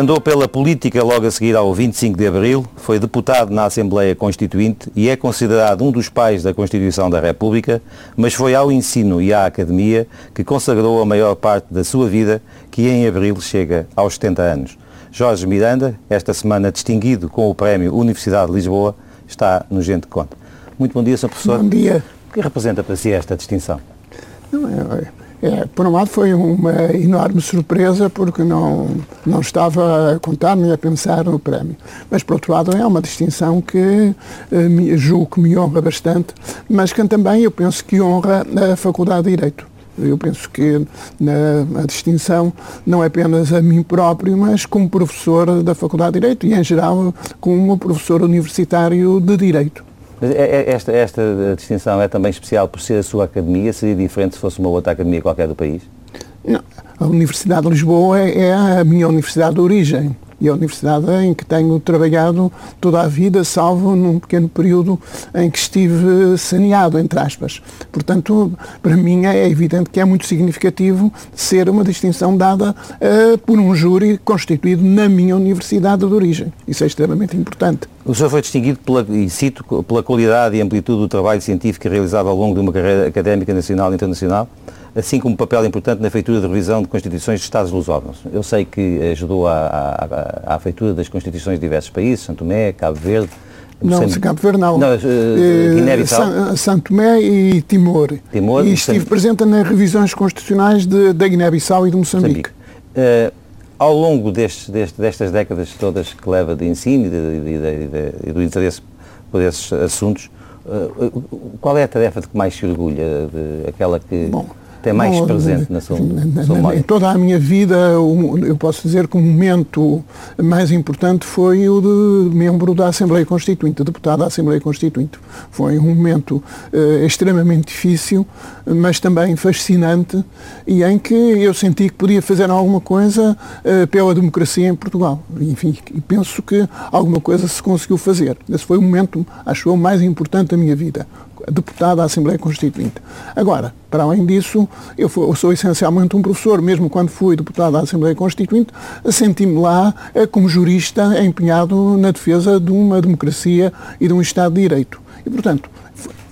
Andou pela política logo a seguir ao 25 de Abril, foi deputado na Assembleia Constituinte e é considerado um dos pais da Constituição da República, mas foi ao ensino e à academia que consagrou a maior parte da sua vida, que em Abril chega aos 70 anos. Jorge Miranda, esta semana distinguido com o Prémio Universidade de Lisboa, está no Gente Conta. Muito bom dia, Sr. Professor. Bom dia. O que representa para si esta distinção? Não, é, é, por um lado foi uma enorme surpresa porque não, não estava a contar nem a pensar no prémio. Mas por outro lado é uma distinção que eh, me, julgo que me honra bastante, mas que também eu penso que honra a Faculdade de Direito. Eu penso que na, a distinção não é apenas a mim próprio, mas como professor da Faculdade de Direito e, em geral, como professor universitário de Direito. É, é, esta, esta distinção é também especial por ser a sua academia? Seria diferente se fosse uma outra academia qualquer do país? Não. A Universidade de Lisboa é, é a minha universidade de origem e a universidade em que tenho trabalhado toda a vida, salvo num pequeno período em que estive saneado, entre aspas. Portanto, para mim é evidente que é muito significativo ser uma distinção dada uh, por um júri constituído na minha universidade de origem. Isso é extremamente importante. O senhor foi distinguido, pela, e cito, pela qualidade e amplitude do trabalho científico realizado ao longo de uma carreira académica nacional e internacional, assim como um papel importante na feitura de revisão de constituições de Estados lusófonos. Eu sei que ajudou à, à, à feitura das constituições de diversos países, Santo Tomé, Cabo Verde, não, Sem... Cabo Verde não. não uh, Tomé e Timor. Timor e estive presente nas revisões constitucionais de, da Guiné-Bissau e de Moçambique. Uh, ao longo destas décadas todas que leva de ensino e, e do interesse por esses assuntos, uh, qual é a tarefa de que mais se orgulha? De, aquela que... Bom, tem mais presente na sua, na sua? Em toda a minha vida, eu posso dizer que o momento mais importante foi o de membro da Assembleia Constituinte, deputado da Assembleia Constituinte. Foi um momento uh, extremamente difícil, mas também fascinante e em que eu senti que podia fazer alguma coisa uh, pela democracia em Portugal. Enfim, e penso que alguma coisa se conseguiu fazer. Esse foi o momento, acho eu, mais importante da minha vida deputado da Assembleia Constituinte. Agora, para além disso, eu, fui, eu, sou essencialmente um professor, mesmo quando fui deputado da Assembleia Constituinte, senti-me lá eh, como jurista empenhado na defesa de uma democracia e de um Estado de Direito. E, portanto,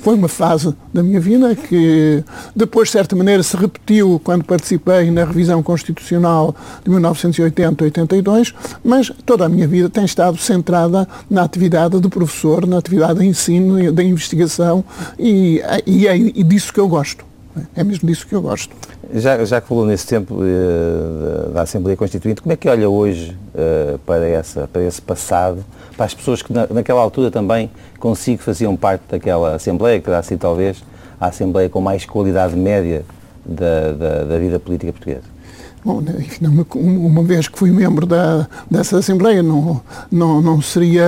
foi uma fase da minha vida que depois, de certa maneira, se repetiu quando participei na revisão constitucional de 1980-82, mas toda a minha vida tem estado centrada na atividade de professor, na atividade de ensino, da investigação e, e é disso que eu gosto. É mesmo disso que eu gosto. Já, já que falou nesse tempo uh, da Assembleia Constituinte, como é que olha hoje uh, para, essa, para esse passado, para as pessoas que na, naquela altura também consigo faziam parte daquela Assembleia, que terá sido talvez a Assembleia com mais qualidade média da, da, da vida política portuguesa? Bom, né, uma vez que fui membro da, dessa Assembleia, não, não, não seria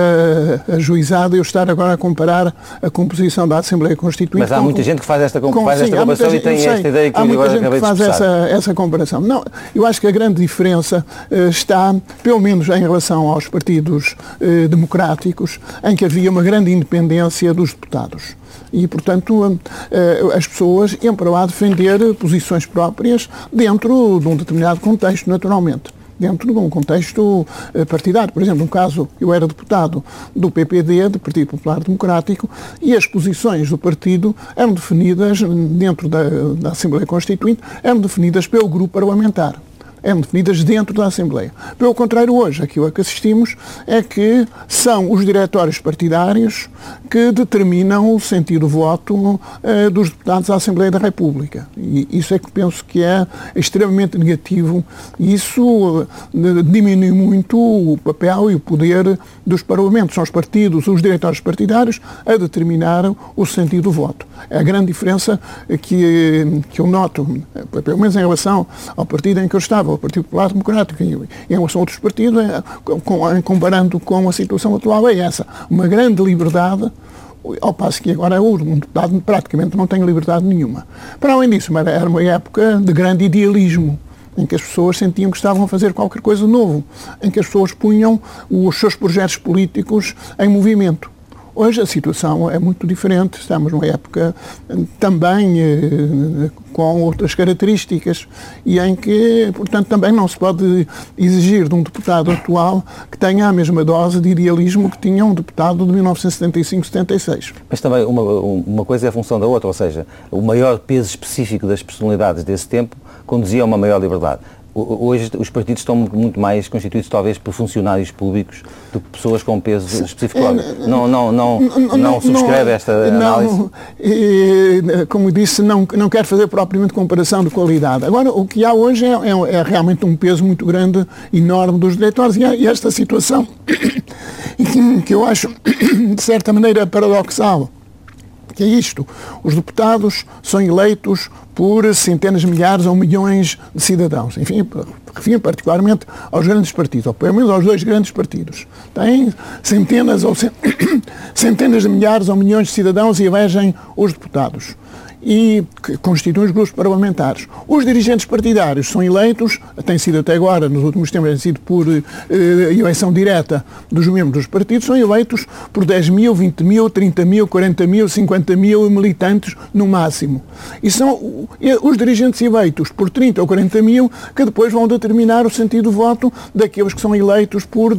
ajuizado eu estar agora a comparar a composição da Assembleia Constituinte. Mas há com, muita gente que faz esta, com, faz sim, esta comparação e tem sei, esta ideia que há muita gente que faz essa, essa comparação. Não, eu acho que a grande diferença uh, está, pelo menos em relação aos partidos uh, democráticos, em que havia uma grande independência dos deputados e, portanto, eh, as pessoas iam para lá defender posições próprias dentro de um determinado contexto, naturalmente dentro de um contexto eh, partidário. Por exemplo, no caso, eu era deputado do PPD, do Partido Popular Democrático, e as posições do partido eram definidas, dentro da, da Assembleia Constituinte, eram definidas pelo grupo parlamentar eram definidas dentro da Assembleia. Pelo contrário, hoje, aquilo a que assistimos é que são os diretórios partidários que determinam o sentido do voto eh, dos deputados à Assembleia da República. E isso é que penso que é extremamente negativo. Isso eh, diminui muito o papel e o poder dos parlamentos. São os partidos, os diretórios partidários, a determinar o sentido do voto. É a grande diferença que, que eu noto, pelo menos em relação ao partido em que eu estava, ao Partido Popular Democrático, e em relação a outros partidos, é, com, comparando com a situação atual, é essa. Uma grande liberdade ao passo que agora um deputado praticamente não tem liberdade nenhuma. Para além disso, era uma época de grande idealismo, em que as pessoas sentiam que estavam a fazer qualquer coisa novo, em que as pessoas punham os seus projetos políticos em movimento. Hoje a situação é muito diferente, estamos numa época também eh, com outras características e em que, portanto, também não se pode exigir de um deputado atual que tenha a mesma dose de idealismo que tinha um deputado de 1975-76. Mas também uma, uma coisa é a função da outra, ou seja, o maior peso específico das personalidades desse tempo conduzia a uma maior liberdade hoje os partidos estão muito mais constituídos talvez por funcionários públicos do que pessoas com peso específico. Não, não, não, não, não subscreve esta análise? Não, como disse, não, não quero fazer propriamente comparação de qualidade. Agora, o que há hoje é, é, é realmente um peso muito grande, enorme dos diretores e, esta situação que eu acho, de certa maneira, paradoxal que é isto. Os deputados são eleitos por centenas de milhares ou milhões de cidadãos. Enfim, refiro particularmente aos grandes partidos, ou pelo menos aos dois grandes partidos. Têm centenas ou centenas de milhares ou milhões de cidadãos e elegem os deputados e que constituem os grupos parlamentares. Os dirigentes partidários são eleitos, têm sido até agora, nos últimos tempos, têm sido por eh, eleição direta dos membros dos partidos, são eleitos por 10 mil, 20 mil, 30 mil, 40 mil, 50 mil militantes no máximo. E são os dirigentes eleitos por 30 ou 40 mil que depois vão determinar o sentido do voto daqueles que são eleitos por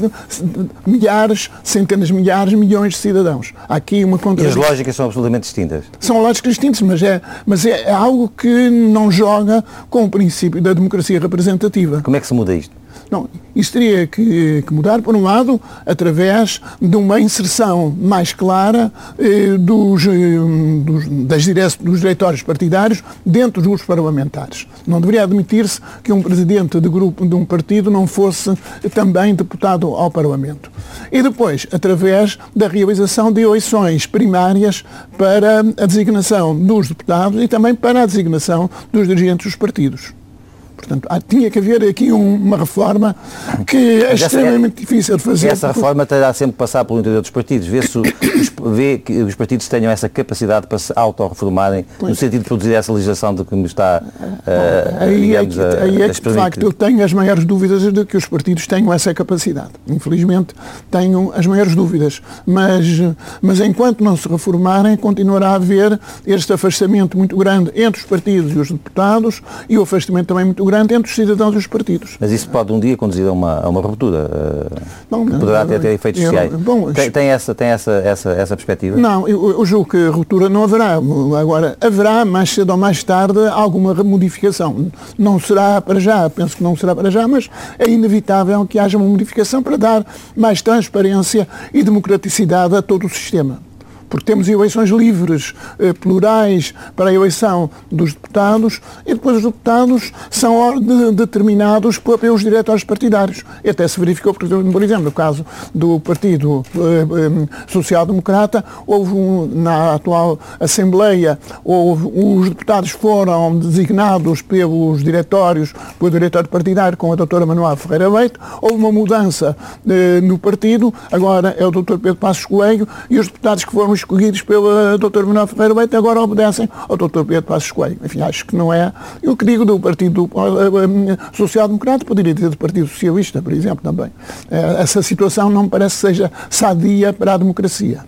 milhares, centenas de milhares, milhões de cidadãos. Há aqui uma contradição. E as lógicas são absolutamente distintas? São lógicas distintas, mas é mas é algo que não joga com o princípio da democracia representativa. Como é que se muda isto? Não, isso teria que, que, mudar, por um lado, através de uma inserção mais clara eh, dos, eh, dos, das dire dos diretórios partidários dentro dos grupos parlamentares. Não deveria admitir-se que um presidente de grupo de um partido não fosse também deputado ao Parlamento. E depois, através da realização de eleições primárias para a designação dos deputados e também para a designação dos dirigentes dos partidos. Portanto, há, tinha que haver aqui um, uma reforma que é extremamente é, difícil de fazer. Essa reforma terá sempre que passar pelo interior dos partidos, ver se vê que os partidos tenham essa capacidade para se autorreformarem, no sentido de produzir essa legislação de que me está uh, aí, digamos, é que, aí é que, de facto, eu tenho as maiores dúvidas de que os partidos tenham essa capacidade. Infelizmente, tenho as maiores dúvidas. Mas, mas enquanto não se reformarem, continuará a haver este afastamento muito grande entre os partidos e os deputados e o afastamento também muito grande grande entre os cidadãos e os partidos. Mas isso pode um dia conduzir a uma, a uma ruptura, uh, não, que poderá ter, ter efeitos eu, sociais. Bom, tem, tem, essa, tem essa, essa, essa perspectiva? Não, eu, eu julgo que ruptura não haverá. Agora, haverá mais cedo ou mais tarde alguma modificação. Não será para já, penso que não será para já, mas é inevitável que haja uma modificação para dar mais transparência e democraticidade a todo o sistema porque temos eleições livres, eh, plurais, para a eleição dos deputados, e depois os deputados são determinados pelos diretórios partidários. E até se verificou, por exemplo, no caso do Partido eh, eh, Social Democrata, houve um, na atual Assembleia, houve, os deputados foram designados pelos diretórios, pelo diretório partidário, com a doutora Manuel Ferreira Leite, houve uma mudança no partido, agora é o doutor Pedro Passos Coelho, e os deputados que foram escolhidos pelo Dr. Manuel Ferreira Leite agora obedecem ao Dr. Pedro Passos Coelho. Enfim, acho que não é. Eu que digo do Partido eh, eh, Social Democrata, poderia dizer do Partido Socialista, por exemplo, também. Eh, essa situação não me parece que seja sadia para a democracia.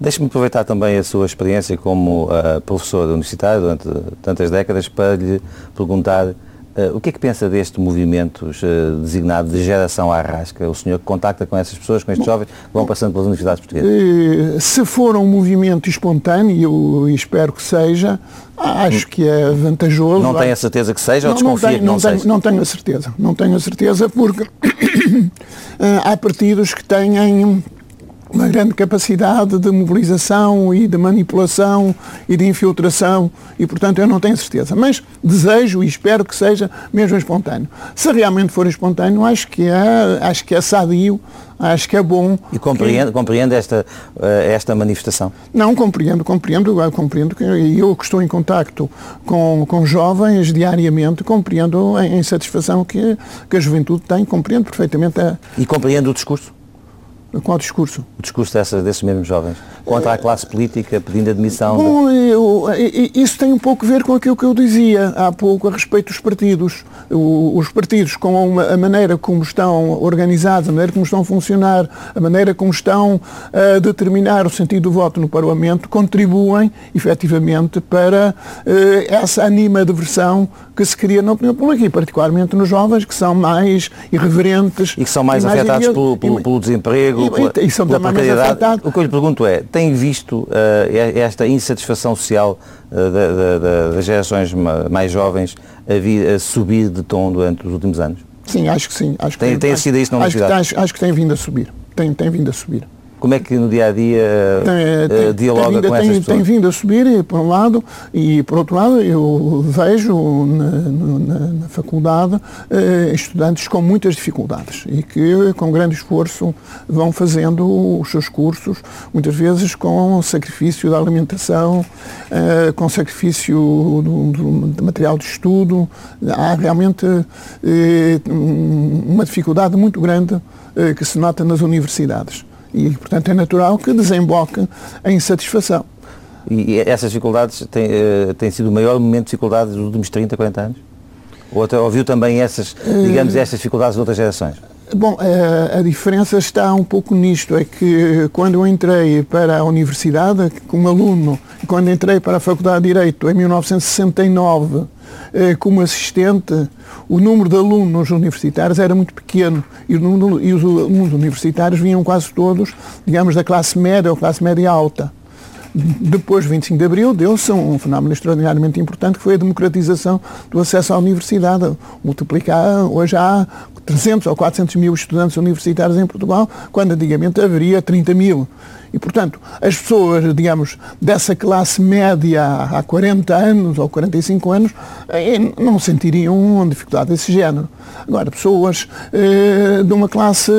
Deixe-me aproveitar também a sua experiência como uh, professor universitário durante tantas décadas para lhe perguntar Uh, o que é que pensa deste movimento uh, designado de geração arrasca? O senhor que contacta com essas pessoas, com estes Bom, jovens que vão passando pelas universidades portuguesas? Uh, se for um movimento espontâneo, e espero que seja, acho que é vantajoso. Não tem a certeza que seja não, ou desconfia não tenho, que não, não seja? Tenho, não tenho a certeza. Não tenho a certeza porque há partidos que têm uma grande capacidade de mobilização e de manipulação e de infiltração e, portanto, eu não tenho certeza. Mas desejo e espero que seja mesmo espontâneo. Se realmente for espontâneo, acho que é, acho que é sadio, acho que é bom. E compreende, que... compreende esta, eh, esta manifestação? Não, compreendo, compreendo, compreendo que eu que estou em contacto com, com jovens diariamente, compreendo a insatisfação que, que a juventude tem, compreendo perfeitamente a... E compreende o discurso? Qual discurso? O discurso dessas, desses mesmos jovens. Contra a classe política, pedindo admissão. Bom, eu, isso tem um pouco a ver com aquilo que eu dizia há pouco a respeito dos partidos. os partidos, com a maneira como estão organizados, a maneira como estão a funcionar, a maneira como estão a determinar o sentido do voto no Parlamento, contribuem, efetivamente, para eh, essa animadversão que se cria na opinião pública, e particularmente nos jovens, que são mais irreverentes. E que são mais, mais afetados pelo, pelo, pelo, desemprego, e, pela, e são pela afetados. O que eu lhe pergunto é, tem visto uh, esta insatisfação social uh, da, da, das gerações mais jovens a, vir, a, subir de tom durante os últimos anos? Sim, acho que sim. Acho que tem, tem, tem sido isso na? Acho acho, acho que tem vindo a subir. Tem, tem vindo a subir. Como é que no dia a dia uh, dialoga tem, com essas tem, pessoas? Tem vindo a subir, por um lado, e por outro lado, eu vejo na, na, na faculdade uh, estudantes com muitas dificuldades e que, com grande esforço, vão fazendo os seus cursos, muitas vezes com sacrifício da alimentação, uh, com sacrifício do, do, do, material de estudo. Há realmente uma dificuldade muito grande que se nota nas universidades. E, portanto, é natural que desemboque em insatisfação. E essas dificuldades têm, uh, têm sido o maior momento de dificuldades dos últimos 30, 40 anos? Ou ouviu também essas, digamos, eh, essas dificuldades de outras gerações? Bom, a, eh, a, diferença está um pouco nisto, é que quando eu entrei para a universidade como aluno, quando entrei para a Faculdade de Direito em 1969 como assistente, o número de alunos universitários era muito pequeno e, número, e os alunos universitários vinham quase todos, digamos, da classe média ou classe média alta. Depois do 25 de Abril deu-se um fenómeno extraordinariamente importante que foi a democratização do acesso à universidade. Multiplicar, hoje há 300 ou 400 mil estudantes universitários em Portugal, quando antigamente haveria 30 mil. E, portanto, as pessoas, digamos, dessa classe média há 40 anos ou 45 anos, eh, não sentiriam dificuldade desse género. Agora, pessoas eh, de uma classe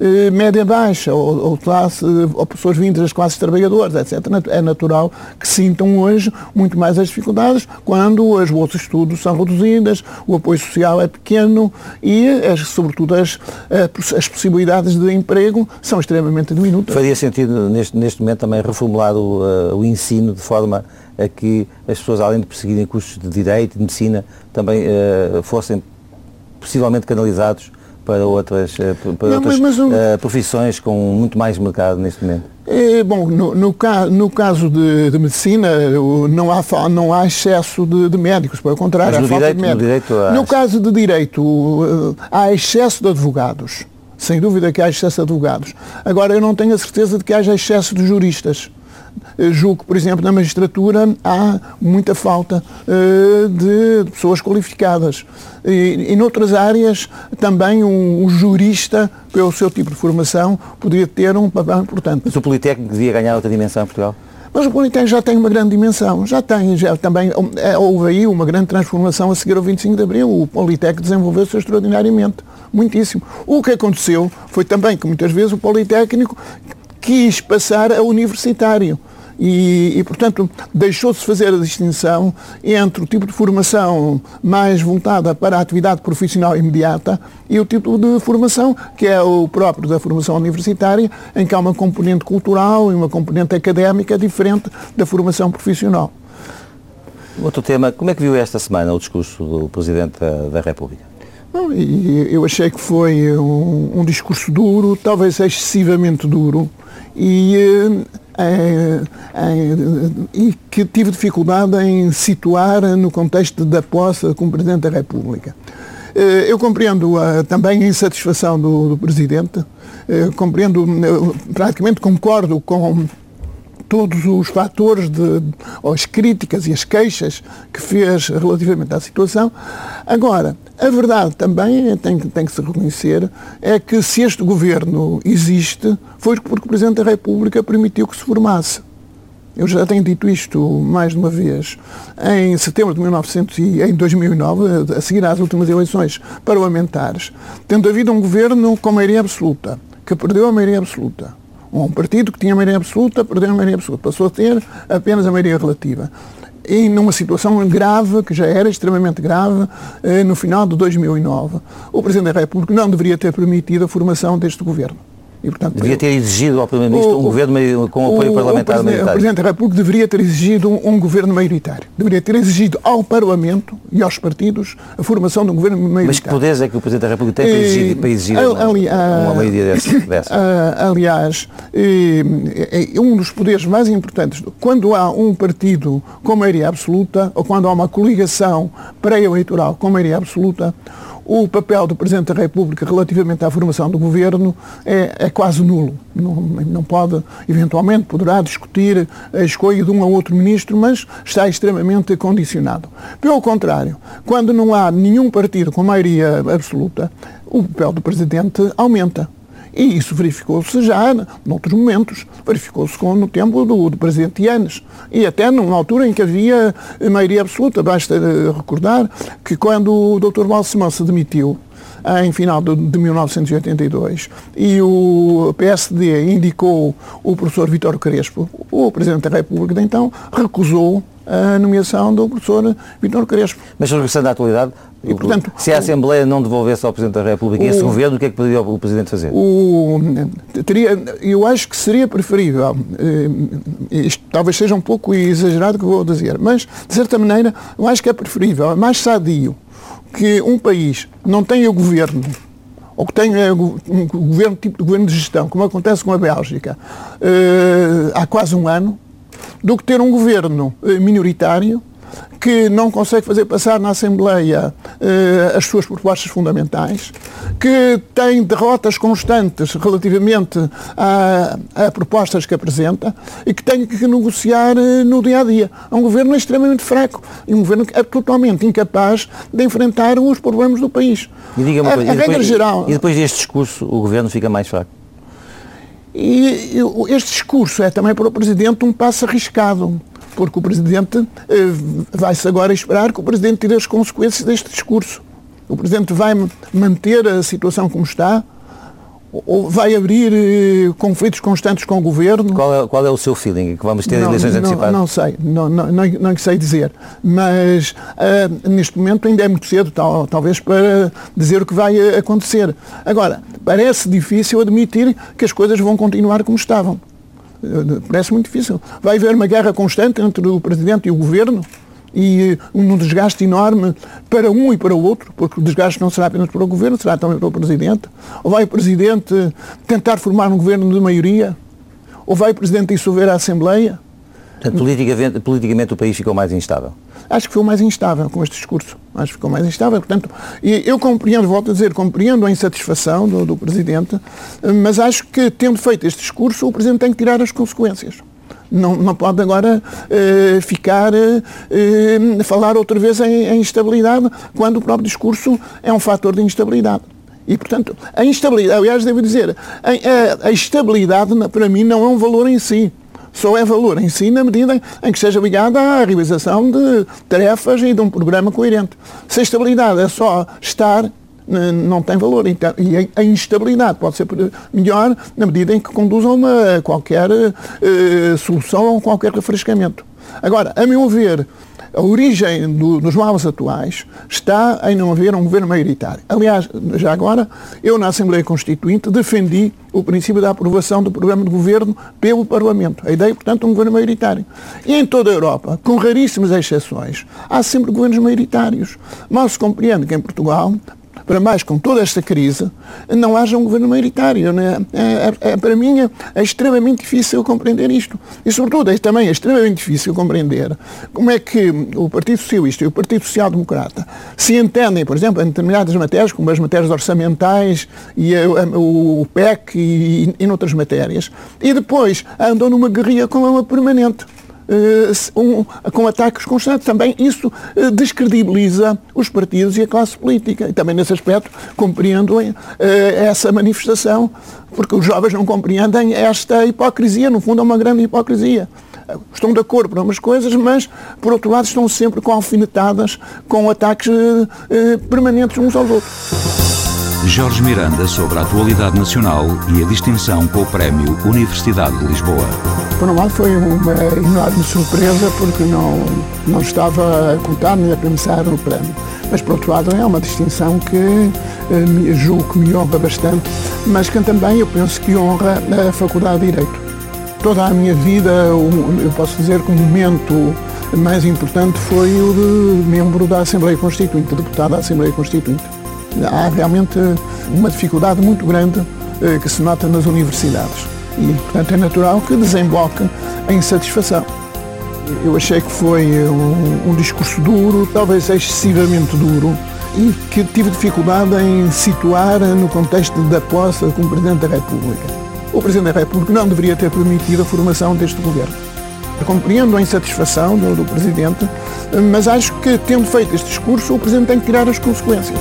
eh, média-baixa ou, ou, classe, ou pessoas vindas das classes trabalhadoras, etc., é natural que sintam hoje muito mais as dificuldades quando as bolsas de estudo são reduzidas, o apoio social é pequeno e, as, sobretudo, as, as possibilidades de emprego são extremamente diminutas. Faria sentido neste, neste momento também reformular o, uh, o ensino de forma a que as pessoas, além de perseguirem cursos de Direito e de Medicina, também uh, fossem possivelmente canalizados para outras, uh, para Não, outras mas, mas um... profissões com muito mais mercado neste momento? É, bom, no, no, no caso de, de, medicina não há, não há excesso de, de médicos, pelo contrário, há falta direito, de médicos. No, no caso de direito, há excesso de advogados. Sem dúvida que há excesso de advogados. Agora, eu não tenho a certeza de que haja excesso de juristas. Eu julgo que, por exemplo, na magistratura há muita falta uh, de pessoas qualificadas. E, em outras áreas, também um, um, jurista, pelo seu tipo de formação, poderia ter um papel importante. Mas o Politécnico devia ganhar outra dimensão em Portugal? Mas o Politécnico já tem uma grande dimensão, já tem, já também é, houve aí uma grande transformação a seguir ao 25 de Abril. O Politécnico desenvolveu-se extraordinariamente, muitíssimo. O que aconteceu foi também que muitas vezes o Politécnico quis passar a universitário. E, e, portanto, deixou-se fazer a distinção entre o tipo de formação mais voltada para a atividade profissional imediata e o tipo de formação que é o próprio da formação universitária, em que há uma componente cultural e uma componente académica diferente da formação profissional. Outro tema, como é que viu esta semana o discurso do Presidente da, República? Eu achei que foi um, um discurso duro, talvez excessivamente duro, e eh, é, é, e que tive dificuldade em situar no contexto da posse como Presidente da República. Eh, eu compreendo uh, também a insatisfação do, do Presidente, compreendo, praticamente concordo com todos os fatores, de, as críticas e as queixas que fez relativamente à situação. Agora, a verdade também tem, tem que se reconhecer é que se este governo existe, foi porque o Presidente da República permitiu que se formasse. Eu já tenho dito isto mais de uma vez. Em setembro de 1900 e em 2009, a seguir às últimas eleições parlamentares, tendo havido um governo com maioria absoluta, que perdeu a maioria absoluta, um partido que tinha maioria absoluta perdeu a maioria absoluta, passou a ter apenas a maioria relativa. E numa situação grave, que já era extremamente grave, eh, no final de 2009, o Presidente da República não deveria ter permitido a formação deste governo. E, portanto, Devia ter exigido ao Primeiro-Ministro um governo com apoio o, parlamentar o Presidente, o Presidente da República deveria ter exigido um, um, governo maioritário. Deveria ter exigido ao Parlamento e aos partidos a formação de um governo maioritário. Mas que poderes é que o Presidente da República tem para exigir, para exigir uma, ali, uma maioria dessa? dessa? aliás, é um dos poderes mais importantes. Quando há um partido com maioria absoluta ou quando há uma coligação pré-eleitoral com maioria absoluta, o papel do Presidente da República relativamente à formação do Governo é, é quase nulo. Não, não, pode, eventualmente, poderá discutir a escolha de um ou outro ministro, mas está extremamente condicionado. Pelo contrário, quando não há nenhum partido com maioria absoluta, o papel do Presidente aumenta. E isso verificou-se já noutros momentos. Verificou-se no tempo do, do presidente Yanes. E até numa altura em que havia maioria absoluta. Basta eh, recordar que quando o Dr. Balsemão se demitiu, em final de, de 1982 e o PSD indicou o professor Vítor Crespo, o Presidente da República de então, recusou a nomeação do professor Vítor Crespo. Mas regressando à atualidade, e, portanto, se a Assembleia não devolvesse ao Presidente da República o, esse governo, o que é que poderia o Presidente fazer? O, teria, eu acho que seria preferível, eh, isto talvez seja um pouco exagerado que vou dizer, mas de certa maneira eu acho que é preferível, é mais sadio que um país não tenha governo ou que tenha um governo tipo de governo de gestão, como acontece com a Bélgica, eh, há quase um ano, do que ter um governo eh, minoritário que não consegue fazer passar na Assembleia uh, as suas propostas fundamentais, que tem derrotas constantes relativamente a, a propostas que apresenta e que tem que negociar uh, no dia a dia. É um governo extremamente fraco e um governo que é totalmente incapaz de enfrentar os problemas do país. E diga uma coisa, a, a depois, geral, e depois deste discurso o governo fica mais fraco? E este discurso é também para o Presidente um passo arriscado porque o Presidente eh, vai-se agora esperar que o Presidente tire as consequências deste discurso. O Presidente vai manter a situação como está, vai abrir eh, conflitos constantes com o Governo? Qual é, qual é o seu feeling? Que vamos ter não, eleições antecipadas? Não, não sei, não, não, não, não sei dizer. Mas uh, neste momento ainda é muito cedo, tal, talvez, para dizer o que vai acontecer. Agora, parece difícil admitir que as coisas vão continuar como estavam. Parece muito difícil. Vai haver uma guerra constante entre o Presidente e o Governo e um desgaste enorme para um e para o outro, porque o desgaste não será apenas para o Governo, será também para o Presidente. Ou vai o Presidente tentar formar um Governo de maioria? Ou vai o Presidente dissolver a Assembleia? Portanto, politicamente, politicamente o país ficou mais instável? Acho que ficou mais instável com este discurso. Acho que ficou mais instável. Portanto, eu compreendo, volto a dizer, compreendo a insatisfação do, do Presidente, mas acho que, tendo feito este discurso, o Presidente tem que tirar as consequências. Não, não pode agora eh, ficar eh, a falar outra vez em, em instabilidade, quando o próprio discurso é um fator de instabilidade. E, portanto, a instabilidade, aliás, devo dizer, a, a, a estabilidade, para mim, não é um valor em si só é valor em si na medida em que esteja ligada à realização de tarefas e de um programa coerente. Se a estabilidade é só estar, não tem valor. E a instabilidade pode ser melhor na medida em que conduz a uma qualquer uh, solução ou qualquer refrescamento. Agora, a meu ver, a origem do, dos males atuais está em não haver um governo maioritário. Aliás, já agora, eu na Assembleia Constituinte defendi o princípio da aprovação do programa de governo pelo Parlamento. A ideia, portanto, de um governo maioritário. E em toda a Europa, com raríssimas exceções, há sempre governos maioritários. Mal se compreende que em Portugal para mais com toda esta crise, não haja um governo maioritário. Né? É, é, é, para mim é, é, extremamente difícil compreender isto. E, sobretudo, é também extremamente difícil compreender como é que o Partido Socialista e o Partido Social Democrata se entendem, por exemplo, em determinadas matérias, como as matérias orçamentais e a, a, o PEC e, e, e noutras matérias, e depois andam numa guerrilha com uma permanente. Uh, um, com ataques constantes. Também isso uh, descredibiliza os partidos e a classe política. E também nesse aspecto compreendo uh, essa manifestação, porque os jovens não compreendem esta hipocrisia. No fundo, é uma grande hipocrisia. Estão de acordo para umas coisas, mas, por outro lado, estão sempre com alfinetadas, com ataques permanentes uns aos outros. Jorge Miranda sobre a atualidade nacional e a distinção com o Prémio Universidade de Lisboa. Por um lado foi uma enorme surpresa porque não, não estava a contar nem a pensar no prémio. Mas por outro lado é uma distinção que eh, julgo que me honra bastante mas que também eu penso que honra a Faculdade de Direito. Toda a minha vida, eu posso dizer que o momento mais importante foi o de membro da Assembleia Constituinte, deputado da Assembleia Constituinte. Há realmente uma dificuldade muito grande eh, que se nota nas universidades e, portanto, é natural que desemboque em insatisfação. Eu achei que foi um, um discurso duro, talvez excessivamente duro, e que tive dificuldade em situar no contexto da posse como Presidente da República. O Presidente da República não deveria ter permitido a formação deste governo. Compreendo a insatisfação do, do Presidente, mas acho que, tendo feito este discurso, o Presidente tem que tirar as consequências.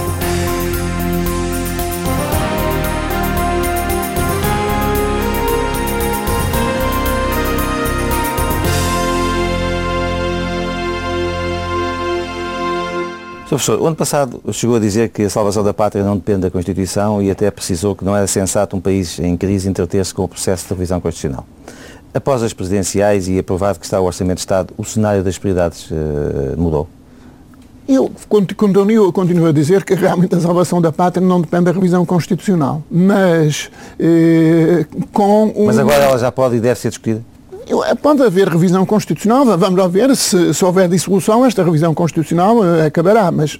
Professor, o ano passado chegou a dizer que a salvação da pátria não depende da Constituição e até precisou que não era sensato um país em crise entreter-se com o processo de revisão constitucional. Após as presidenciais e aprovado que está o Orçamento de Estado, o cenário das prioridades uh, mudou? Eu continuo, continuo, a dizer que realmente a salvação da pátria não depende da revisão constitucional, mas eh, com um... Mas agora ela já pode e deve ser discutida? Pode haver revisão constitucional, vamos lá ver se, se houver dissolução, esta revisão constitucional uh, acabará, mas, uh,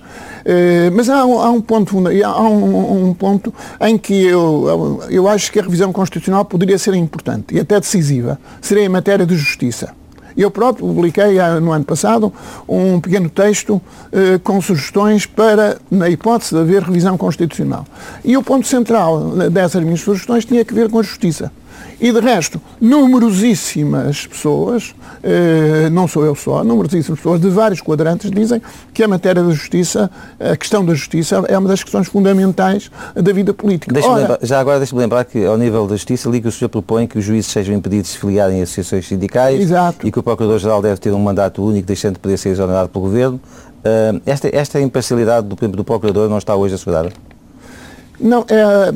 mas há, há, um ponto, há um, um, ponto em que eu, eu acho que a revisão constitucional poderia ser importante e até decisiva, seria em matéria de justiça. Eu próprio publiquei no ano passado um pequeno texto eh, com sugestões para, na hipótese de haver revisão constitucional. E o ponto central dessas minhas sugestões tinha que ver com a justiça. E de resto, numerosíssimas pessoas, eh, não sou eu só, numerosíssimas pessoas de vários quadrantes dizem que a matéria da justiça, a questão da justiça, é uma das questões fundamentais da vida política. Ora, lembrar, já agora deixe-me lembrar que, ao nível da justiça, ali que o senhor propõe que os juízes sejam impedidos de se filiarem em associações sindicais Exato. e que o Procurador-Geral deve ter um mandato único, deixando de poder ser exonerado pelo Governo. Uh, esta, esta imparcialidade do, do Procurador não está hoje assegurada? Não, é,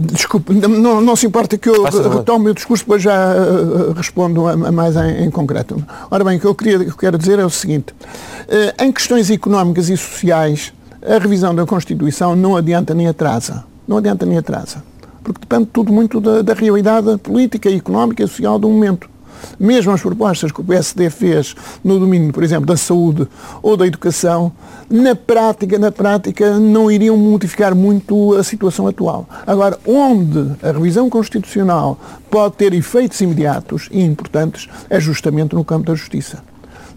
desculpe, não, não se importa que eu retome o discurso, depois já uh, respondo a, a mais em, em, concreto. Ora bem, o que eu, queria, que eu quero dizer é o seguinte, uh, em questões económicas e sociais, a revisão da Constituição não adianta nem atrasa. Não adianta nem atrasa. Porque depende tudo muito da, da realidade política, económica e social do momento. Mesmo as propostas que o PSD fez no domínio, por exemplo, da saúde ou da educação, na prática, na prática, não iriam modificar muito a situação atual. Agora, onde a revisão constitucional pode ter efeitos imediatos e importantes é justamente no campo da justiça.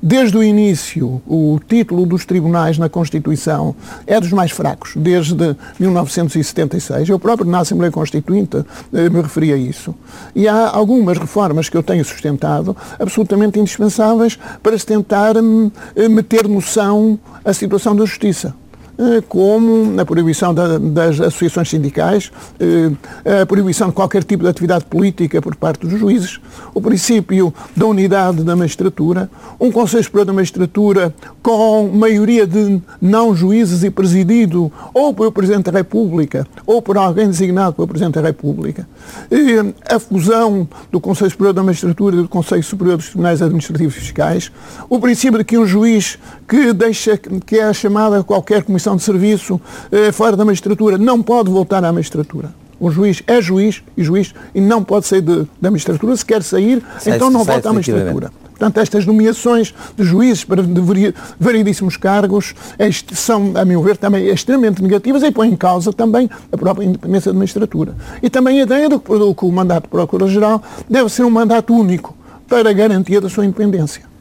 Desde o início, o título dos tribunais na Constituição é dos mais fracos, desde 1976. Eu próprio, na Assembleia Constituinte, eh, me referi a isso. E há algumas reformas que eu tenho sustentado absolutamente indispensáveis para se tentar hum, eh, meter noção à situação da justiça. Eh, como a proibição da, das associações sindicais, eh, a proibição de qualquer tipo de atividade política por parte dos juízes, o princípio da unidade da magistratura, um Conselho Superior da Magistratura com maioria de não juízes e presidido ou pelo Presidente da República ou por alguém designado pelo Presidente da República, a fusão do Conselho Superior da Magistratura e do Conselho Superior dos Tribunais Administrativos Fiscais, o princípio de que um juiz que deixa que é chamada qualquer comissão de serviço eh, fora da magistratura não pode voltar à magistratura. O juiz é juiz e juiz e não pode sair de, da magistratura. Se quer sair, sai, então não volta à magistratura. Portanto, estas nomeações de juízes para variedíssimos cargos são, a meu ver, também extremamente negativas e põem em causa também a própria independência da magistratura. E também a ideia do que o mandato de Procurador-Geral deve ser um mandato único para a garantia da sua independência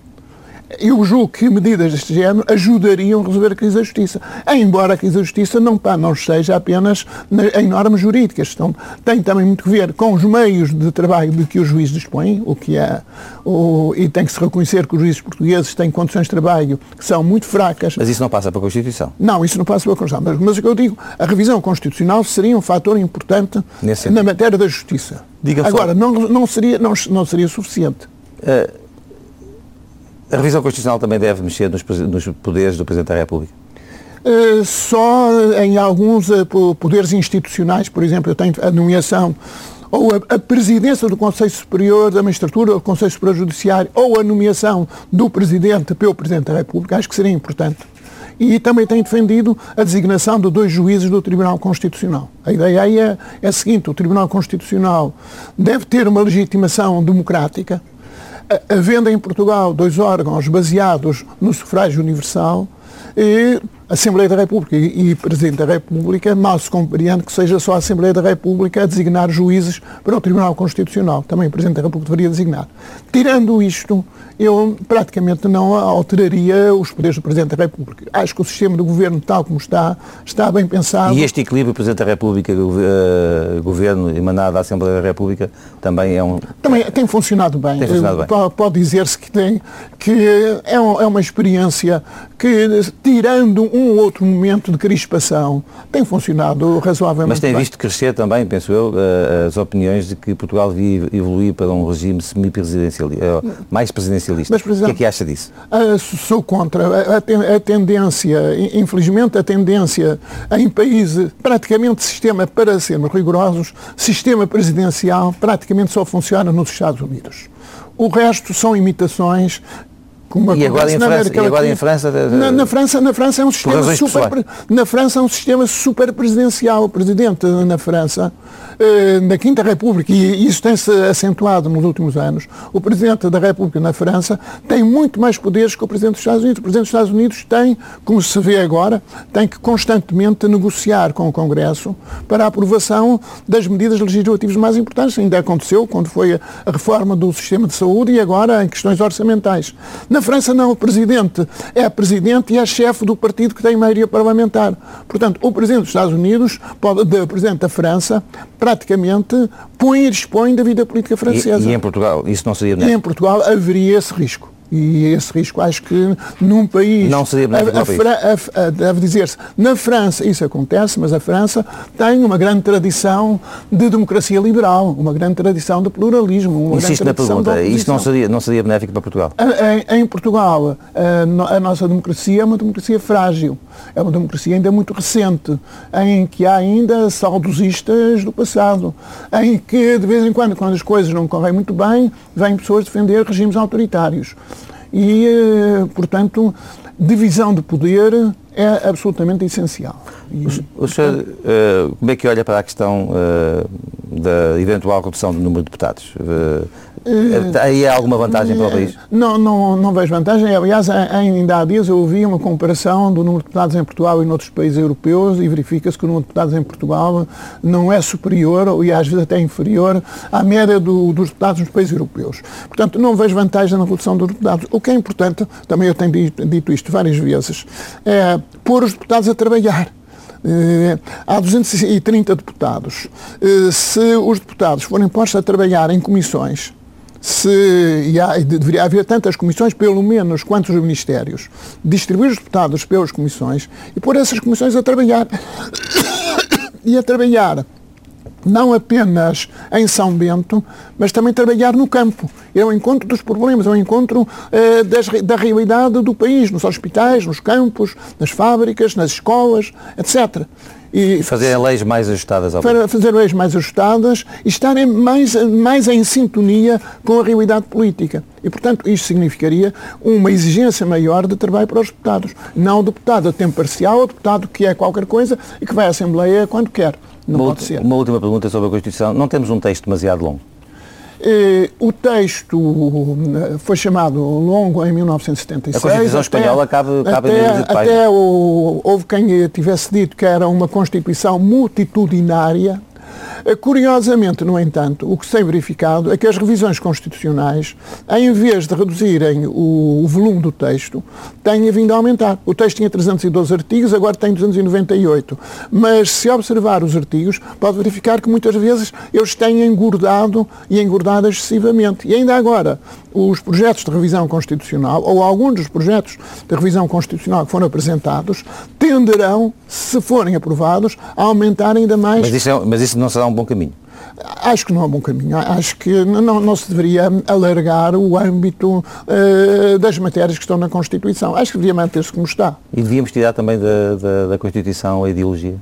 eu julgo que medidas deste género ajudariam a resolver a crise da justiça. Embora a crise da justiça não, pá, não esteja apenas em normas jurídicas. Então, tem também muito que ver com os meios de trabalho de que os juízes dispõem, o que é, o, e tem que se reconhecer que os juízes portugueses têm condições de trabalho que são muito fracas. Mas isso não passa pela Constituição? Não, isso não passa pela Constituição. Mas, mas o que eu digo, a revisão constitucional seria um fator importante na matéria da justiça. Diga Agora, não, não, seria, não, não seria suficiente. Uh, a revisão constitucional também deve mexer nos, nos poderes do Presidente da República? Uh, só em alguns uh, poderes institucionais, por exemplo, eu tenho a nomeação ou a, a, presidência do Conselho Superior da Magistratura, do Conselho Superior Judiciário, ou a nomeação do Presidente pelo Presidente da República, acho que seria importante. e também tem defendido a designação de dois juízes do Tribunal Constitucional. A ideia aí é, é a seguinte, o Tribunal Constitucional deve ter uma legitimação democrática, havendo em Portugal dois órgãos baseados no sufrágio universal, e Assembleia da República e Presidente da República, mal se compreende que seja só a Assembleia da República a designar juízes para o Tribunal Constitucional. Também o Presidente da República deveria designar. Tirando isto, eu praticamente não alteraria os poderes do Presidente da República. Acho que o sistema de governo, tal como está, está bem pensado. E este equilíbrio Presidente da República, uh, Governo emanado da Assembleia da República, também é um... Também tem funcionado bem. Tem funcionado bem. Pode, dizer-se que, tem, que é, é uma experiência que, tirando um um outro momento de crispação tem funcionado razoavelmente Mas tem bem. visto crescer também, penso eu, eh, as opiniões de que Portugal devia evoluir para um regime semi-presidencialista, eh, mais presidencialista. Mas, exemplo, o que é que acha disso? Sou contra. A, tendência, infelizmente, a tendência em países, praticamente sistema, para sermos rigorosos, sistema presidencial praticamente só funciona nos Estados Unidos. O resto são imitações e agora, em França, e agora em França, na, na, França na França é um sistema super na França é um sistema super presidencial o presidente na França na Quinta República e isso tem-se acentuado nos últimos anos o presidente da República na França tem muito mais poderes que o presidente dos Estados Unidos. O presidente dos Estados Unidos tem como se vê agora tem que constantemente negociar com o Congresso para a aprovação das medidas legislativas mais importantes. Ainda aconteceu quando foi a reforma do sistema de saúde e agora em questões orçamentais. Na França não, o presidente é presidente e é chefe do partido que tem maioria parlamentar. Portanto, o presidente dos Estados Unidos, pode, o presidente da França, praticamente põe e dispõe da vida política francesa. E, e em Portugal isso não seria E em Portugal haveria esse risco. E esse risco acho que num país. Não seria benéfico a, a, a, Deve dizer-se, na França isso acontece, mas a França tem uma grande tradição de democracia liberal, uma grande tradição de pluralismo. Uma Insisto na pergunta, isto não seria, não seria benéfico para Portugal? Em, em Portugal, a, a nossa democracia é uma democracia frágil, é uma democracia ainda muito recente, em que há ainda saudosistas do passado, em que de vez em quando, quando as coisas não correm muito bem, vêm pessoas defender regimes autoritários e, eh, portanto, divisão de poder é absolutamente essencial. E, o, senhor, uh, como é que olha para a questão uh, da eventual redução do número de deputados? Uh, Aí há alguma vantagem para o país? Não, não, não vejo vantagem. Aliás, ainda há dias eu ouvi uma comparação do número de deputados em Portugal e noutros países europeus e verifica-se que o número de deputados em Portugal não é superior, e às vezes até inferior, à média do, dos deputados nos países europeus. Portanto, não vejo vantagem na redução dos deputados. O que é importante, também eu tenho dito, dito isto várias vezes, é pôr os deputados a trabalhar. Uh, há 230 deputados. Uh, se os deputados forem postos a trabalhar em comissões, se deveria haver tantas comissões, pelo menos quantos os ministérios, distribuir os deputados pelas comissões e pôr essas comissões a trabalhar. e a trabalhar não apenas em São Bento, mas também trabalhar no campo. É o encontro dos problemas, é o encontro eh, das, da realidade do país, nos hospitais, nos campos, nas fábricas, nas escolas, etc. E fazer leis mais ajustadas ao Para fazer leis mais ajustadas e estarem mais, mais em sintonia com a realidade política. E, portanto, isto significaria uma exigência maior de trabalho para os deputados. Não o deputado a tempo parcial, o deputado que é qualquer coisa e que vai à Assembleia quando quer. Não uma, pode ser. Uma última pergunta sobre a Constituição. Não temos um texto demasiado longo? Eh, o texto eh, foi chamado longo em 1976. A Constituição até, Espanhola cabe, cabe até, até o, houve quem tivesse dito que era uma Constituição multitudinária, Curiosamente, no entanto, o que se tem verificado é que as revisões constitucionais, em vez de reduzirem o, volume do texto, têm vindo a aumentar. O texto tinha 312 artigos, agora tem 298. Mas se observar os artigos, pode verificar que muitas vezes eles têm engordado e engordado excessivamente. E ainda agora, os projetos de revisão constitucional, ou alguns dos projetos de revisão constitucional que foram apresentados, tenderão, se forem aprovados, a aumentar ainda mais. Mas isso, é, mas isso não será um bom caminho? Acho que não é um bom caminho. Acho que não, não se deveria alargar o âmbito uh, das matérias que estão na Constituição. Acho que deveria manter-se como está. E devíamos tirar também da, da, da Constituição a ideologia?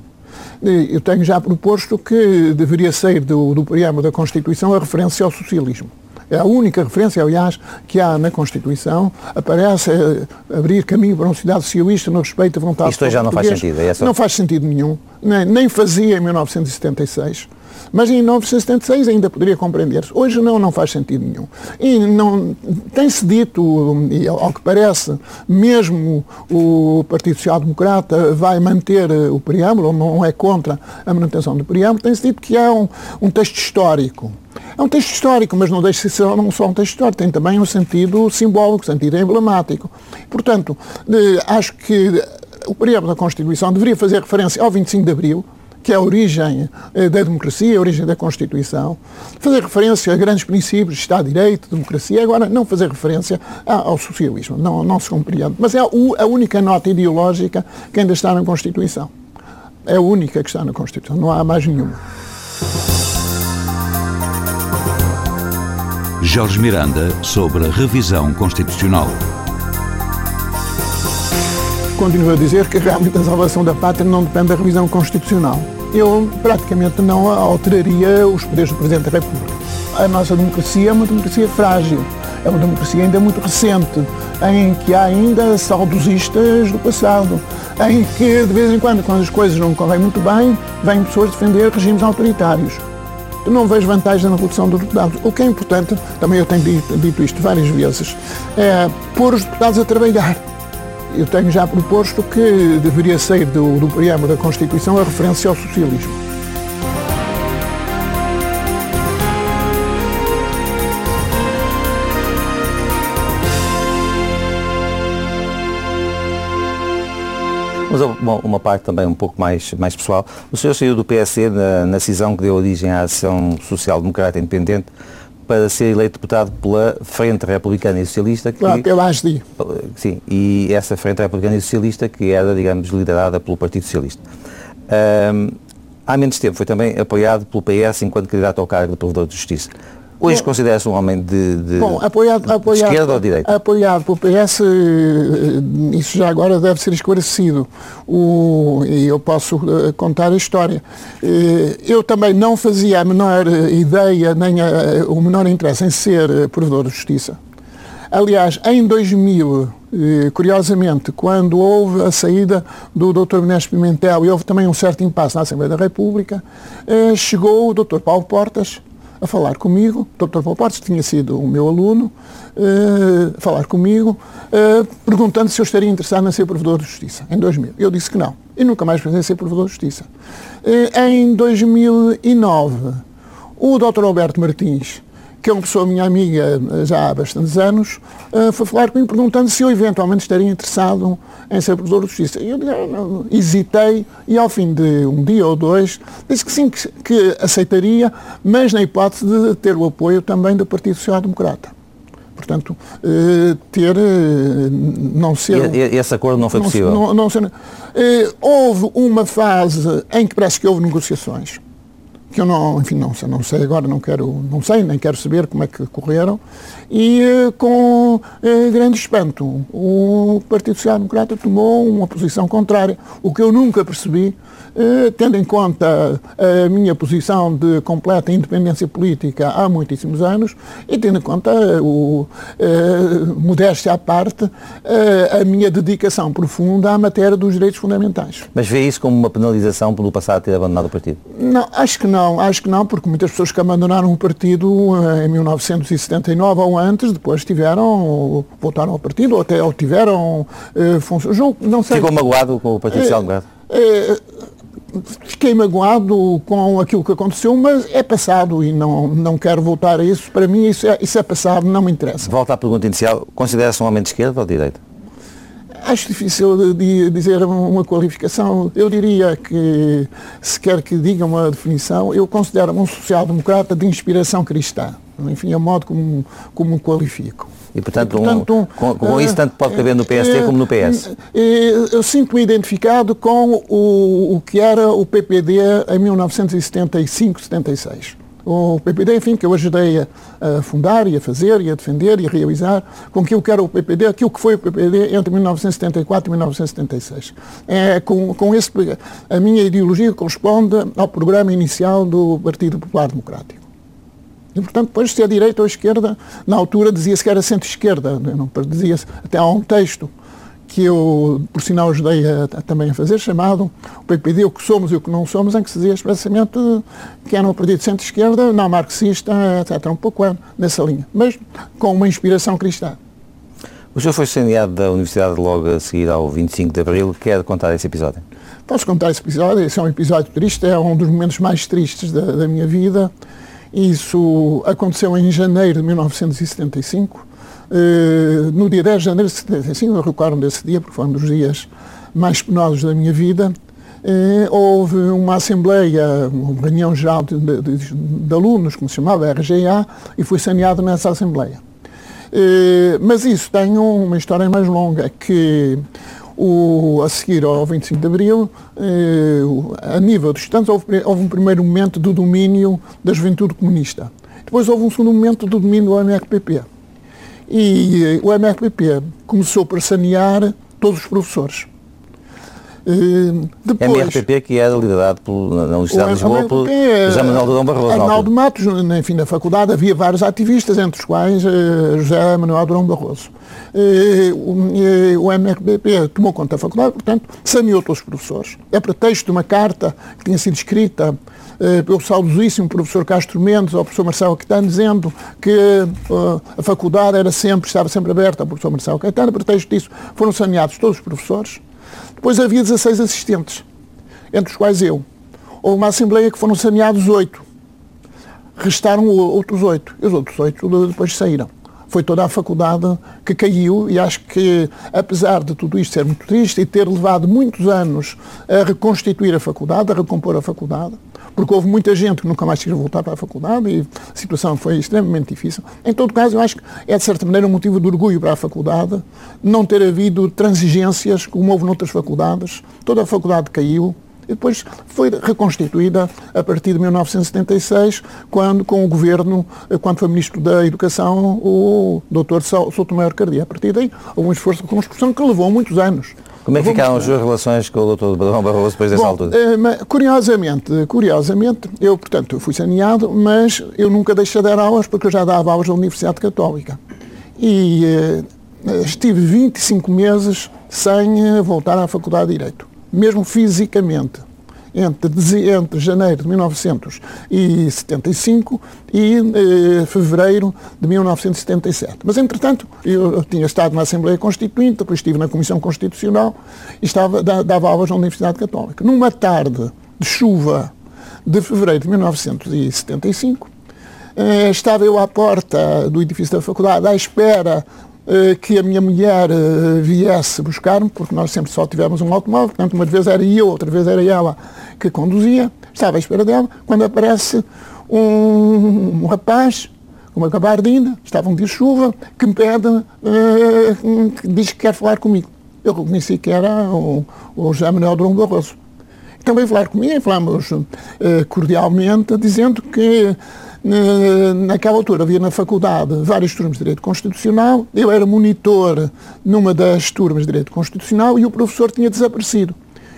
Eu tenho já proposto que deveria sair do, do preâmbulo da Constituição a referência ao socialismo É a única referência, aliás, que há na Constituição. Aparece uh, abrir caminho para uma sociedade socialista no respeito à vontade Isto já não faz sentido, é Não faz sentido nenhum. Nem, nem fazia em 1976. Mas em 1976 ainda poderia compreender-se. Hoje não, não faz sentido nenhum. E não tem-se dito, e ao que parece, mesmo o Partido Social Democrata vai manter o preâmbulo, não é contra a manutenção do preâmbulo, tem-se dito que é um, um texto histórico. É um texto histórico, mas não deixa de ser não só um texto histórico, tem também um sentido simbólico, sentido emblemático. Portanto, acho que o preâmbulo da Constituição deveria fazer referência ao 25 de Abril, que é a origem eh, da democracia, a origem da Constituição, fazer referência a grandes princípios, Estado de Direito, democracia, agora não fazer referência ao socialismo, não, não se compreende. Mas é a única nota ideológica que ainda está na Constituição. É a única que está na Constituição, não há mais nenhuma. Jorge Miranda sobre a revisão constitucional continuo a dizer que realmente a salvação da pátria não depende da revisão constitucional. Eu praticamente não alteraria os poderes do Presidente da República. A nossa democracia é uma democracia frágil, é uma democracia ainda muito recente, em que há ainda saudosistas do passado, em que de vez em quando, quando as coisas não correm muito bem, vêm pessoas defender regimes autoritários. Não vejo vantagem na redução dos deputados. O que é importante, também eu tenho dito, dito isto várias vezes, é pôr os deputados a trabalhar eu tenho já proposto que deveria sair do, do preâmbulo da Constituição a referência ao socialismo. Mas uma, uma, parte também um pouco mais, mais pessoal. O senhor saiu do PSD na, na cisão que deu origem à Ação Social Democrata Independente para ser eleito deputado pela Frente Republicana e Socialista. Que, claro, pela ASDI. Sim, e essa Frente Republicana e Socialista que era, digamos, liderada pelo Partido Socialista. Um, há menos tempo foi também apoiado pelo PS enquanto candidato ao cargo de Provedor de Justiça. Hoje considera-se um homem de, de, Bom, apoiado, de apoiado, esquerda ou direita? Apoiado pelo PS, eh, isso já agora deve ser esclarecido. O, e eu posso uh, contar a história. Uh, eu também não fazia a menor ideia, nem a, o menor interesse em ser provedor de justiça. Aliás, em 2000, curiosamente, quando houve a saída do Dr. Benés Pimentel e houve também um certo impasse na Assembleia da República, chegou o Dr. Paulo Portas, a falar comigo, o Dr. Paulo Portes tinha sido o meu aluno, uh, a falar comigo, uh, perguntando se eu estaria interessado em ser provedor de justiça, em 2000. Eu disse que não. E nunca mais pensei em ser provedor de justiça. Uh, em 2009, o Dr. Alberto Martins, que é uma pessoa minha amiga já há bastantes anos, foi falar comigo perguntando se eu eventualmente estaria interessado em ser provedor de justiça. E eu não, hesitei e ao fim de um dia ou dois disse que sim, que, que aceitaria, mas na hipótese de ter o apoio também do Partido Social Democrata. Portanto, eh, ter, eh, não ser... E, esse acordo não foi não, possível? Não, não ser, eh, houve uma fase em que parece que houve negociações, que eu não, enfim, não sei, não sei agora, não quero, não sei, nem quero saber como é que correram, e eh, com eh, grande espanto o Partido Social Democrata tomou uma posição contrária, o que eu nunca percebi, eh, tendo em conta a minha posição de completa independência política há muitíssimos anos e tendo em conta o modéstia à parte a minha dedicação profunda à matéria dos direitos fundamentais. Mas vê isso como uma penalização pelo passado ter abandonado o partido? Não, acho que não, acho que não, porque muitas pessoas que abandonaram o partido em 1979 ou antes, depois tiveram, voltaram ao partido, ou até ou tiveram uh, funções. Não sei. Ficou magoado com o Partido Social Democrata? Uh, fiquei magoado com aquilo que aconteceu, mas é passado e não, não quero voltar a isso. Para mim, isso é, isso é passado, não me interessa. Volta à pergunta inicial: considera-se um homem de esquerda ou de direita? Acho difícil de dizer uma qualificação. Eu diria que, se quer que diga uma definição, eu considero-me um social-democrata de inspiração cristã enfim, é o modo como, como qualifico. E, portanto, e, portanto um, com, com uh, isso tanto pode caber no PSD uh, como no PS? Uh, eu sinto-me identificado com o, o que era o PPD em 1975, 76. O PPD, enfim, que eu ajudei a, a, fundar e a fazer e a defender e a realizar, com que era o PPD, aquilo que foi o PPD entre 1974 e 1976. É, com, com esse, a minha ideologia corresponde ao programa inicial do Partido Popular Democrático. E, portanto, depois, se é direita ou esquerda, na altura dizia-se que era centro-esquerda. Dizia-se, até há um texto que eu, por sinal, ajudei a, a, também a fazer, chamado o PPD, o que somos e o que não somos, em que se dizia expressamente que era um partido centro-esquerda, não marxista, etc. Um pouco nessa linha, mas com uma inspiração cristã. O senhor foi saneado da Universidade logo a seguir ao 25 de Abril. Quer contar esse episódio? Posso contar esse episódio. Esse é um episódio triste, é um dos momentos mais tristes da, da minha vida. Isso aconteceu em janeiro de 1975. Uh, no dia 10 de janeiro de 75, eu recordo desse dia, porque foi um dos dias mais penosos da minha vida, uh, houve uma assembleia, uma reunião geral de, de, de, alunos, como se chamava, RGA, e fui saneado nessa assembleia. Uh, mas isso tem uma história mais longa, que o, a seguir ao 25 de Abril, a nível dos estudantes, houve, houve um primeiro momento do domínio da juventude comunista. Depois houve um segundo momento do domínio do MRPP. E o MRPP começou por sanear todos os professores. Uh, depois, MRPP que era liderado pelo, na Universidade de Lisboa pelo José Manuel Durão Barroso. Arnaldo Matos, enfim, na faculdade havia vários ativistas, entre os quais uh, José Manuel Durão Barroso. O, o MRPP tomou conta da faculdade, portanto, saneou todos os professores. É pretexto de uma carta que tinha sido escrita uh, pelo saudosíssimo professor Castro Mendes ao professor Marcelo Caetano, dizendo que uh, a faculdade era sempre, estava sempre aberta ao professor Marcelo Caetano. A pretexto disso foram saneados todos os professores depois havia 16 assistentes, entre os quais eu. Houve uma assembleia que foram saneados oito. Restaram outros oito. E os outros oito depois saíram. Foi toda a faculdade que caiu e acho que, apesar de tudo isto ser muito triste e ter levado muitos anos a reconstituir a faculdade, a recompor a faculdade, porque houve muita gente que nunca mais quis voltar para a faculdade e a situação foi extremamente difícil. Em todo caso, eu acho que é de certa maneira um motivo de orgulho para a faculdade não ter havido transigências como houve noutras faculdades. Toda a faculdade caiu, e depois foi reconstituída a partir de 1976, quando, com o governo, quando foi Ministro da Educação, o Dr. Souto Maior Cardia. A partir daí, houve um esforço de reconstrução que levou muitos anos. Como é que ficaram as suas relações com o Dr. Badrão Barroso depois dessa Bom, altura? Eh, curiosamente, curiosamente, eu, portanto, fui saneado, mas eu nunca deixei de dar aulas porque eu já dava aulas na Universidade Católica. E eh, estive 25 meses sem eh, voltar à Faculdade de Direito, mesmo fisicamente entre, entre janeiro de 1975 e eh, fevereiro de 1977. Mas, entretanto, eu, tinha estado na Assembleia Constituinte, depois estive na Comissão Constitucional e estava, dava aulas na Universidade Católica. Numa tarde de chuva de fevereiro de 1975, eh, estava eu à porta do edifício da faculdade à espera que a minha mulher eh, viesse buscar-me, porque nós sempre só tivemos um automóvel, portanto, uma vez era eu, outra vez era ela que conduzia, estava à espera dela, quando aparece um, um rapaz uma gabardina, estava um dia de chuva, que me pede, uh, que diz que quer falar comigo. Eu reconheci que era o, o José Manuel Durão Barroso. Então veio falar comigo e falamos uh, cordialmente, dizendo que Naquela altura havia na faculdade várias turmas de Direito Constitucional, eu era monitor numa das turmas de Direito Constitucional e o professor tinha desaparecido.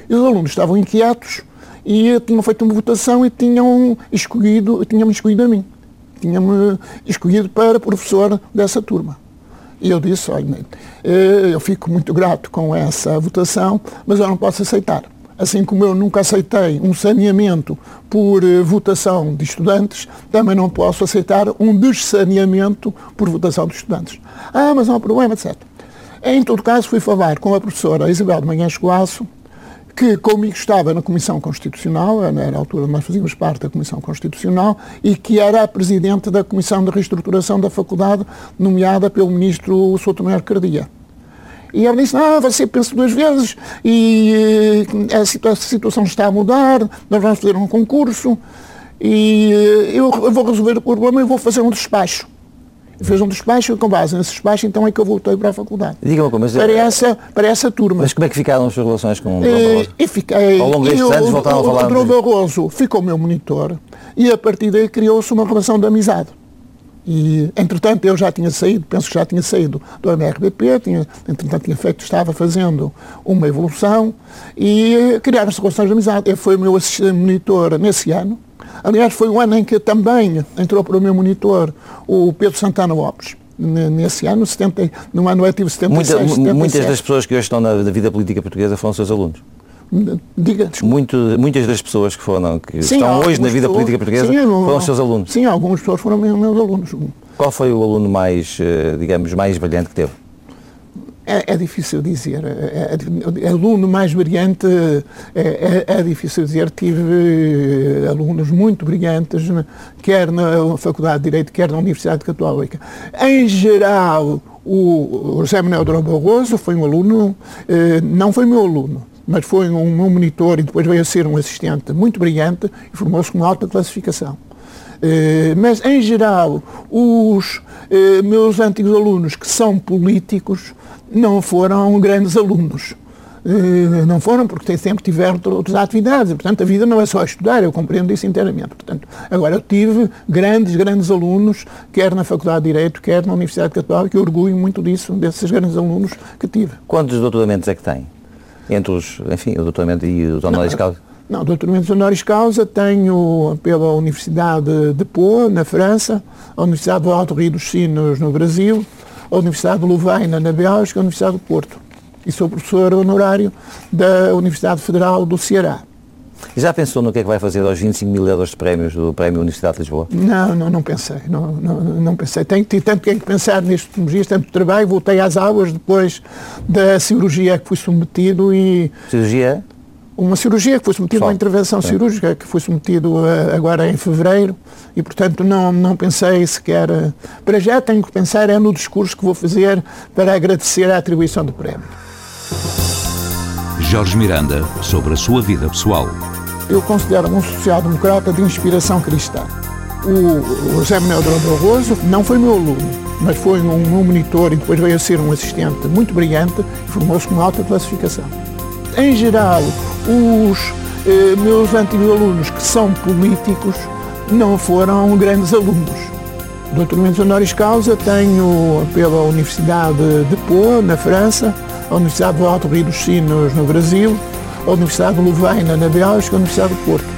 E os alunos estavam inquietos e tinham feito uma votação e tinham escolhido, tinham-me escolhido a mim. Tinham-me escolhido para professor dessa turma. E eu disse, olha, eh, eu fico muito grato com essa votação, mas eu não posso aceitar assim como eu nunca aceitei um saneamento por uh, votação de estudantes, também não posso aceitar um dessaneamento por votação de estudantes. Ah, mas não há problema, etc. Em todo caso, fui falar com a professora Isabel de Manhães Coaço, que comigo estava na Comissão Constitucional, era a altura nós fazíamos parte da Comissão Constitucional, e que era a Presidente da Comissão de Reestruturação da Faculdade, nomeada pelo Ministro Souto Maior Cardia. E ela disse, ah, você pensa duas vezes e eh, a situação está a mudar, nós vamos fazer um concurso e eh, eu vou resolver o problema e vou fazer um despacho. Fez um despacho e com base nesse despacho então é que eu voltei para a faculdade. Diga-me como, mas, para, essa, para essa turma. Mas como é que ficaram as suas relações com o Barroso? E fiquei, Ao longo destes anos voltaram a falar... O Barroso ficou meu monitor e a partir daí criou-se uma relação de amizade. E, entretanto, eu já tinha saído, penso que já tinha saído do MRBP, tinha, entretanto, tinha feito, estava fazendo uma evolução e criaram-se relações de amizade. Ele foi o meu assistente monitor nesse ano. Aliás, foi o ano em que também entrou para o meu monitor o Pedro Santana Lopes nesse ano, 70, no ano letivo 76, Muita, 77. Muitas das pessoas que hoje estão na, na vida política portuguesa foram seus alunos. Diga, Muito, muitas das pessoas que foram que sim, estão hoje na vida política portuguesa sim, foram seus alunos. Sim, algumas pessoas foram meus, meus alunos. Qual foi o aluno mais, eh, digamos, mais brilhante que teve? É, é, difícil dizer. É, é, aluno mais brilhante é, é, é, difícil dizer. Tive alunos muito brilhantes, quer na Faculdade de Direito, quer na Universidade Católica. Em geral, o José Manuel Drão Barroso foi um aluno, eh, não foi meu aluno, mas foi um, um monitor e depois veio a ser um assistente muito brilhante e formou-se com alta classificação. Eh, mas, em geral, os eh, meus antigos alunos que são políticos não foram grandes alunos. Uh, não foram porque sempre tiveram outras atividades. Portanto, a vida não é só estudar, eu compreendo isso inteiramente. Portanto, agora, eu tive grandes, grandes alunos, quer na Faculdade de Direito, quer na Universidade Católica, e orgulho muito disso, desses grandes alunos que tive. Quantos doutoramentos é que tem? Entre os, enfim, o doutoramento e os honoris causa? Não, doutoramento honoris causa tenho pela Universidade de Pau, na França, a Universidade do Alto Rio dos Sinos, no Brasil, a Universidade de Louvaina, na Bélgica, a Universidade do Porto. E sou professor honorário da Universidade Federal do Ceará. Já pensou no que é que vai fazer aos 25 mil euros de prémios do Prémio Universidade de Lisboa? Não, não, não pensei. Não, não, não pensei. Tenho tido tanto que pensar nestes últimos dias, tanto trabalho. Voltei às aulas depois da cirurgia que fui submetido e... Cirurgia? uma cirurgia que foi submetido a uma intervenção Sim. cirúrgica que foi submetido a, agora em fevereiro e portanto não, não pensei sequer para já tenho que pensar é no discurso que vou fazer para agradecer a atribuição do prémio. Jorge Miranda sobre a sua vida pessoal. Eu considero-me um social-democrata de inspiração cristã. O José Manuel Barroso não foi meu aluno, mas foi um, um monitor e depois veio a ser um assistente muito brilhante e formou-se com alta classificação. Em geral, os eh, meus antigos alunos que são políticos não foram grandes alunos. Doutoramento honoris causa tenho pela Universidade de Pau, na França, a Universidade do Alto Rio dos Sinos, no Brasil, a Universidade de Louvaina, na Bélgica, a Universidade do Porto.